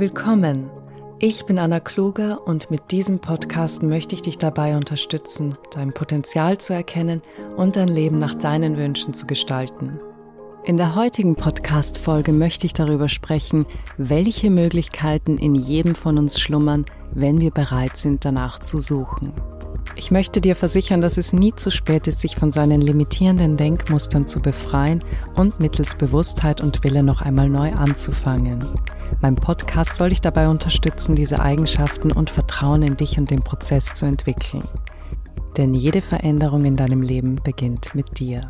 Willkommen. Ich bin Anna Kluger und mit diesem Podcast möchte ich dich dabei unterstützen, dein Potenzial zu erkennen und dein Leben nach deinen Wünschen zu gestalten. In der heutigen Podcast-Folge möchte ich darüber sprechen, welche Möglichkeiten in jedem von uns schlummern, wenn wir bereit sind, danach zu suchen. Ich möchte dir versichern, dass es nie zu spät ist, sich von seinen limitierenden Denkmustern zu befreien und mittels Bewusstheit und Wille noch einmal neu anzufangen. Mein Podcast soll dich dabei unterstützen, diese Eigenschaften und Vertrauen in dich und den Prozess zu entwickeln. Denn jede Veränderung in deinem Leben beginnt mit dir.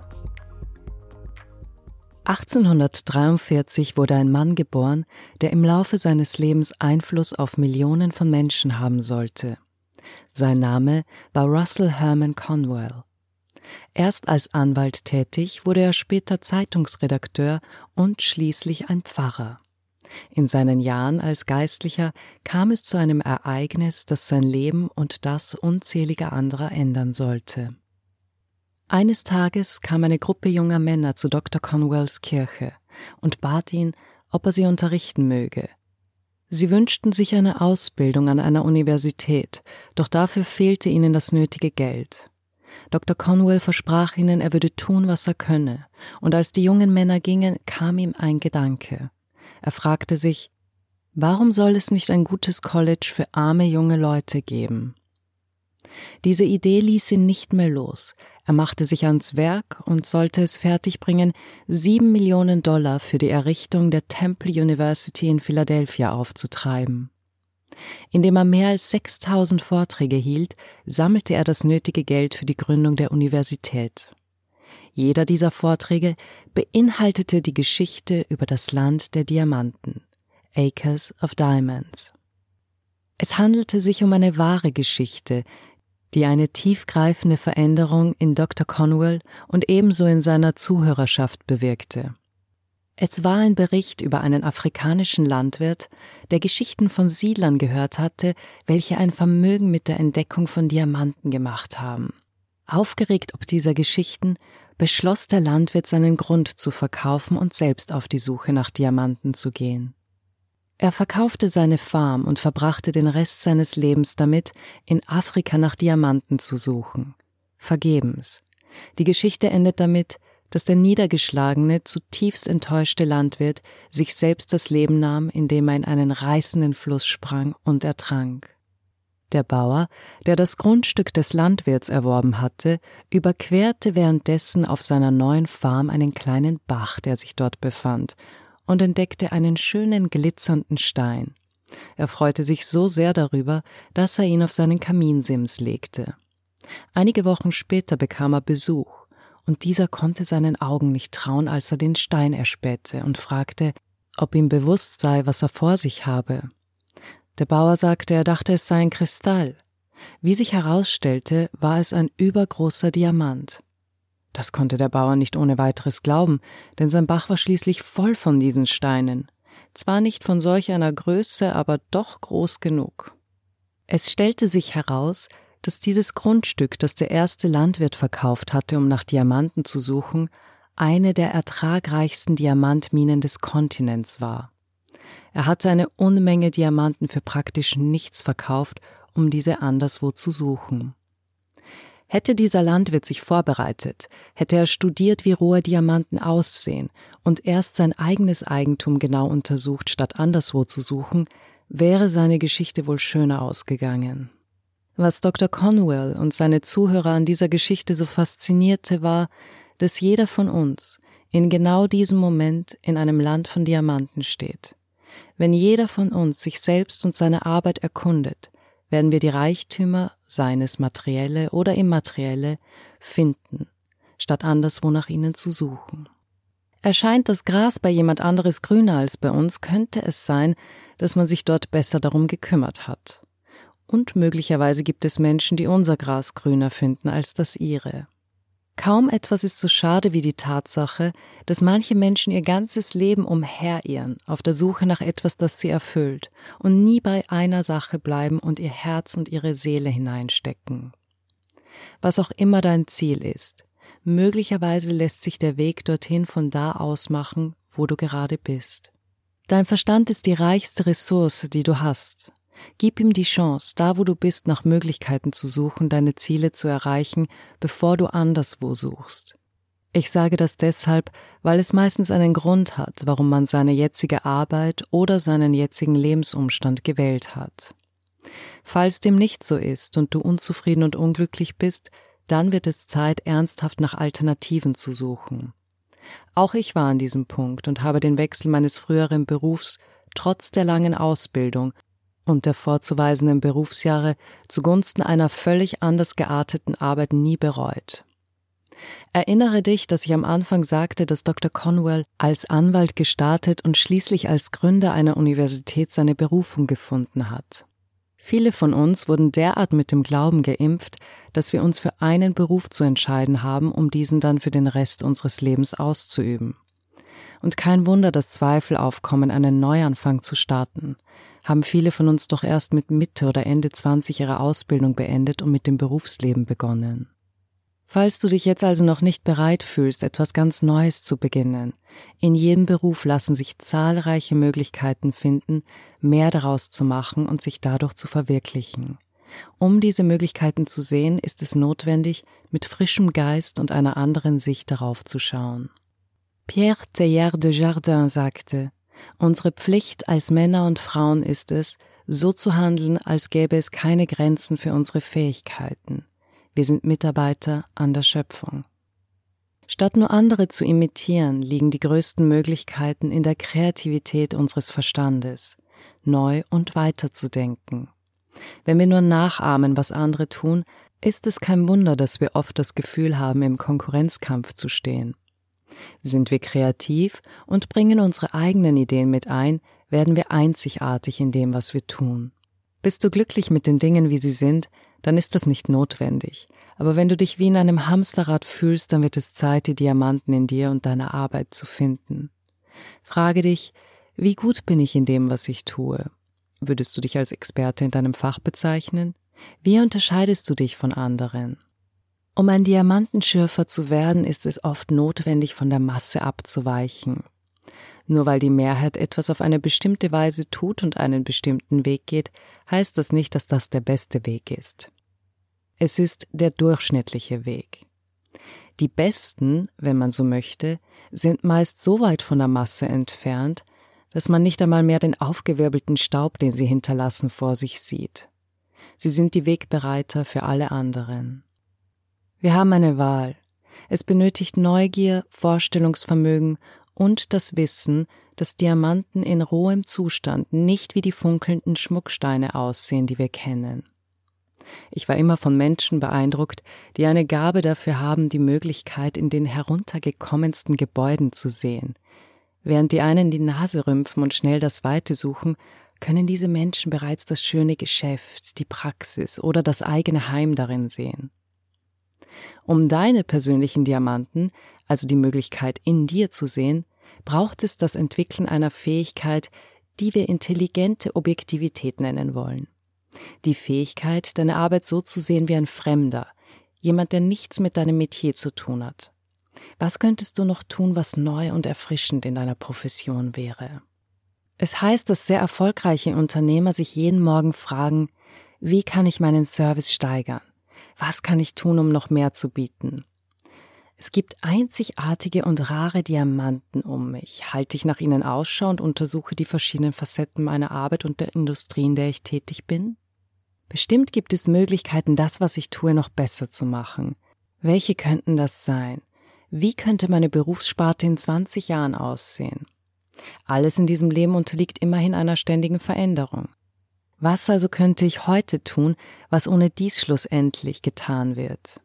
1843 wurde ein Mann geboren, der im Laufe seines Lebens Einfluss auf Millionen von Menschen haben sollte. Sein Name war Russell Herman Conwell. Erst als Anwalt tätig, wurde er später Zeitungsredakteur und schließlich ein Pfarrer. In seinen Jahren als Geistlicher kam es zu einem Ereignis, das sein Leben und das unzähliger anderer ändern sollte. Eines Tages kam eine Gruppe junger Männer zu Dr. Conwells Kirche und bat ihn, ob er sie unterrichten möge. Sie wünschten sich eine Ausbildung an einer Universität, doch dafür fehlte ihnen das nötige Geld. Dr. Conwell versprach ihnen, er würde tun, was er könne, und als die jungen Männer gingen, kam ihm ein Gedanke. Er fragte sich, warum soll es nicht ein gutes College für arme junge Leute geben? Diese Idee ließ ihn nicht mehr los. Er machte sich ans Werk und sollte es fertigbringen, sieben Millionen Dollar für die Errichtung der Temple University in Philadelphia aufzutreiben. Indem er mehr als 6000 Vorträge hielt, sammelte er das nötige Geld für die Gründung der Universität. Jeder dieser Vorträge beinhaltete die Geschichte über das Land der Diamanten, Acres of Diamonds. Es handelte sich um eine wahre Geschichte, die eine tiefgreifende Veränderung in Dr. Conwell und ebenso in seiner Zuhörerschaft bewirkte. Es war ein Bericht über einen afrikanischen Landwirt, der Geschichten von Siedlern gehört hatte, welche ein Vermögen mit der Entdeckung von Diamanten gemacht haben. Aufgeregt ob dieser Geschichten beschloss der Landwirt seinen Grund zu verkaufen und selbst auf die Suche nach Diamanten zu gehen. Er verkaufte seine Farm und verbrachte den Rest seines Lebens damit, in Afrika nach Diamanten zu suchen. Vergebens. Die Geschichte endet damit, dass der niedergeschlagene, zutiefst enttäuschte Landwirt sich selbst das Leben nahm, indem er in einen reißenden Fluss sprang und ertrank. Der Bauer, der das Grundstück des Landwirts erworben hatte, überquerte währenddessen auf seiner neuen Farm einen kleinen Bach, der sich dort befand, und entdeckte einen schönen glitzernden Stein. Er freute sich so sehr darüber, dass er ihn auf seinen Kaminsims legte. Einige Wochen später bekam er Besuch, und dieser konnte seinen Augen nicht trauen, als er den Stein erspähte und fragte, ob ihm bewusst sei, was er vor sich habe. Der Bauer sagte, er dachte, es sei ein Kristall. Wie sich herausstellte, war es ein übergroßer Diamant. Das konnte der Bauer nicht ohne weiteres glauben, denn sein Bach war schließlich voll von diesen Steinen. Zwar nicht von solch einer Größe, aber doch groß genug. Es stellte sich heraus, dass dieses Grundstück, das der erste Landwirt verkauft hatte, um nach Diamanten zu suchen, eine der ertragreichsten Diamantminen des Kontinents war. Er hatte eine Unmenge Diamanten für praktisch nichts verkauft, um diese anderswo zu suchen. Hätte dieser Landwirt sich vorbereitet, hätte er studiert, wie rohe Diamanten aussehen und erst sein eigenes Eigentum genau untersucht, statt anderswo zu suchen, wäre seine Geschichte wohl schöner ausgegangen. Was Dr. Conwell und seine Zuhörer an dieser Geschichte so faszinierte, war, dass jeder von uns in genau diesem Moment in einem Land von Diamanten steht. Wenn jeder von uns sich selbst und seine Arbeit erkundet, werden wir die Reichtümer, seien es materielle oder immaterielle, finden, statt anderswo nach ihnen zu suchen. Erscheint das Gras bei jemand anderes grüner als bei uns, könnte es sein, dass man sich dort besser darum gekümmert hat. Und möglicherweise gibt es Menschen, die unser Gras grüner finden als das ihre. Kaum etwas ist so schade wie die Tatsache, dass manche Menschen ihr ganzes Leben umherirren, auf der Suche nach etwas, das sie erfüllt, und nie bei einer Sache bleiben und ihr Herz und ihre Seele hineinstecken. Was auch immer dein Ziel ist, möglicherweise lässt sich der Weg dorthin von da aus machen, wo du gerade bist. Dein Verstand ist die reichste Ressource, die du hast. Gib ihm die Chance, da wo du bist, nach Möglichkeiten zu suchen, deine Ziele zu erreichen, bevor du anderswo suchst. Ich sage das deshalb, weil es meistens einen Grund hat, warum man seine jetzige Arbeit oder seinen jetzigen Lebensumstand gewählt hat. Falls dem nicht so ist und du unzufrieden und unglücklich bist, dann wird es Zeit, ernsthaft nach Alternativen zu suchen. Auch ich war an diesem Punkt und habe den Wechsel meines früheren Berufs trotz der langen Ausbildung und der vorzuweisenden Berufsjahre zugunsten einer völlig anders gearteten Arbeit nie bereut. Erinnere dich, dass ich am Anfang sagte, dass Dr. Conwell als Anwalt gestartet und schließlich als Gründer einer Universität seine Berufung gefunden hat. Viele von uns wurden derart mit dem Glauben geimpft, dass wir uns für einen Beruf zu entscheiden haben, um diesen dann für den Rest unseres Lebens auszuüben. Und kein Wunder, dass Zweifel aufkommen, einen Neuanfang zu starten. Haben viele von uns doch erst mit Mitte oder Ende 20 ihre Ausbildung beendet und mit dem Berufsleben begonnen. Falls du dich jetzt also noch nicht bereit fühlst, etwas ganz Neues zu beginnen, in jedem Beruf lassen sich zahlreiche Möglichkeiten finden, mehr daraus zu machen und sich dadurch zu verwirklichen. Um diese Möglichkeiten zu sehen, ist es notwendig, mit frischem Geist und einer anderen Sicht darauf zu schauen. Pierre Teilhard de Jardin sagte, unsere Pflicht als Männer und Frauen ist es, so zu handeln, als gäbe es keine Grenzen für unsere Fähigkeiten. Wir sind Mitarbeiter an der Schöpfung. Statt nur andere zu imitieren, liegen die größten Möglichkeiten in der Kreativität unseres Verstandes, neu und weiter zu denken. Wenn wir nur nachahmen, was andere tun, ist es kein Wunder, dass wir oft das Gefühl haben, im Konkurrenzkampf zu stehen. Sind wir kreativ und bringen unsere eigenen Ideen mit ein, werden wir einzigartig in dem, was wir tun. Bist du glücklich mit den Dingen, wie sie sind, dann ist das nicht notwendig. Aber wenn du dich wie in einem Hamsterrad fühlst, dann wird es Zeit, die Diamanten in dir und deiner Arbeit zu finden. Frage dich, wie gut bin ich in dem, was ich tue? Würdest du dich als Experte in deinem Fach bezeichnen? Wie unterscheidest du dich von anderen? Um ein Diamantenschürfer zu werden, ist es oft notwendig, von der Masse abzuweichen. Nur weil die Mehrheit etwas auf eine bestimmte Weise tut und einen bestimmten Weg geht, heißt das nicht, dass das der beste Weg ist. Es ist der durchschnittliche Weg. Die Besten, wenn man so möchte, sind meist so weit von der Masse entfernt, dass man nicht einmal mehr den aufgewirbelten Staub, den sie hinterlassen, vor sich sieht. Sie sind die Wegbereiter für alle anderen. Wir haben eine Wahl. Es benötigt Neugier, Vorstellungsvermögen und das Wissen, dass Diamanten in rohem Zustand nicht wie die funkelnden Schmucksteine aussehen, die wir kennen. Ich war immer von Menschen beeindruckt, die eine Gabe dafür haben, die Möglichkeit in den heruntergekommensten Gebäuden zu sehen. Während die einen die Nase rümpfen und schnell das Weite suchen, können diese Menschen bereits das schöne Geschäft, die Praxis oder das eigene Heim darin sehen. Um deine persönlichen Diamanten, also die Möglichkeit in dir zu sehen, braucht es das Entwickeln einer Fähigkeit, die wir intelligente Objektivität nennen wollen. Die Fähigkeit, deine Arbeit so zu sehen wie ein Fremder, jemand, der nichts mit deinem Metier zu tun hat. Was könntest du noch tun, was neu und erfrischend in deiner Profession wäre? Es heißt, dass sehr erfolgreiche Unternehmer sich jeden Morgen fragen, wie kann ich meinen Service steigern? Was kann ich tun, um noch mehr zu bieten? Es gibt einzigartige und rare Diamanten um mich. Halte ich nach ihnen Ausschau und untersuche die verschiedenen Facetten meiner Arbeit und der Industrie, in der ich tätig bin? Bestimmt gibt es Möglichkeiten, das, was ich tue, noch besser zu machen. Welche könnten das sein? Wie könnte meine Berufssparte in 20 Jahren aussehen? Alles in diesem Leben unterliegt immerhin einer ständigen Veränderung. Was also könnte ich heute tun, was ohne dies schlussendlich getan wird?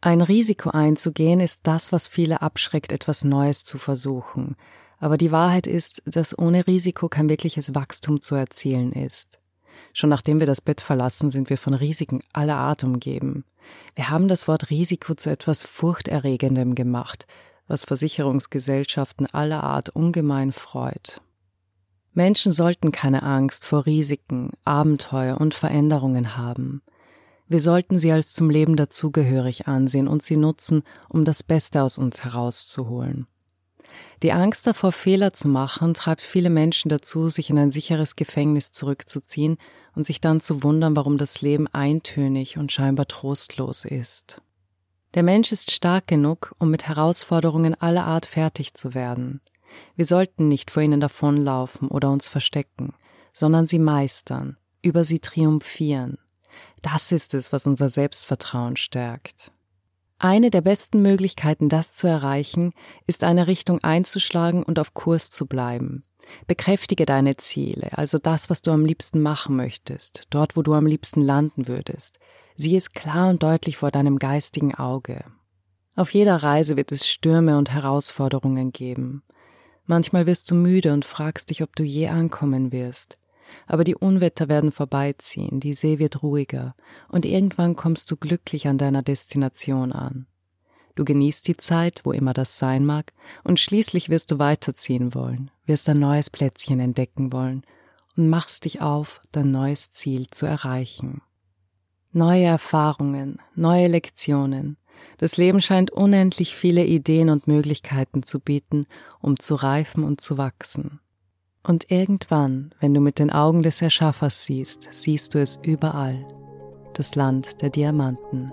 Ein Risiko einzugehen ist das, was viele abschreckt, etwas Neues zu versuchen. Aber die Wahrheit ist, dass ohne Risiko kein wirkliches Wachstum zu erzielen ist. Schon nachdem wir das Bett verlassen, sind wir von Risiken aller Art umgeben. Wir haben das Wort Risiko zu etwas Furchterregendem gemacht, was Versicherungsgesellschaften aller Art ungemein freut. Menschen sollten keine Angst vor Risiken, Abenteuer und Veränderungen haben. Wir sollten sie als zum Leben dazugehörig ansehen und sie nutzen, um das Beste aus uns herauszuholen. Die Angst davor, Fehler zu machen, treibt viele Menschen dazu, sich in ein sicheres Gefängnis zurückzuziehen und sich dann zu wundern, warum das Leben eintönig und scheinbar trostlos ist. Der Mensch ist stark genug, um mit Herausforderungen aller Art fertig zu werden. Wir sollten nicht vor ihnen davonlaufen oder uns verstecken, sondern sie meistern, über sie triumphieren. Das ist es, was unser Selbstvertrauen stärkt. Eine der besten Möglichkeiten, das zu erreichen, ist eine Richtung einzuschlagen und auf Kurs zu bleiben. Bekräftige deine Ziele, also das, was du am liebsten machen möchtest, dort, wo du am liebsten landen würdest. Sieh es klar und deutlich vor deinem geistigen Auge. Auf jeder Reise wird es Stürme und Herausforderungen geben. Manchmal wirst du müde und fragst dich, ob du je ankommen wirst. Aber die Unwetter werden vorbeiziehen, die See wird ruhiger, und irgendwann kommst du glücklich an deiner Destination an. Du genießt die Zeit, wo immer das sein mag, und schließlich wirst du weiterziehen wollen, wirst ein neues Plätzchen entdecken wollen und machst dich auf, dein neues Ziel zu erreichen. Neue Erfahrungen, neue Lektionen. Das Leben scheint unendlich viele Ideen und Möglichkeiten zu bieten, um zu reifen und zu wachsen. Und irgendwann, wenn du mit den Augen des Erschaffers siehst, siehst du es überall. Das Land der Diamanten.